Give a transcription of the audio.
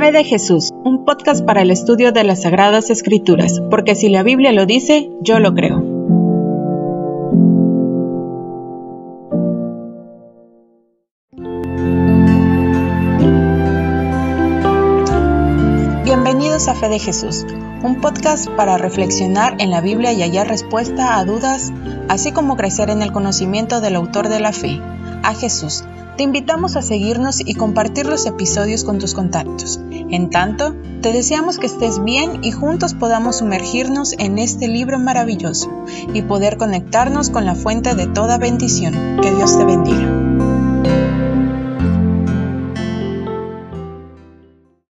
Fe de Jesús, un podcast para el estudio de las Sagradas Escrituras, porque si la Biblia lo dice, yo lo creo. Bienvenidos a Fe de Jesús, un podcast para reflexionar en la Biblia y hallar respuesta a dudas, así como crecer en el conocimiento del autor de la fe, a Jesús te invitamos a seguirnos y compartir los episodios con tus contactos. En tanto, te deseamos que estés bien y juntos podamos sumergirnos en este libro maravilloso y poder conectarnos con la fuente de toda bendición. Que Dios te bendiga.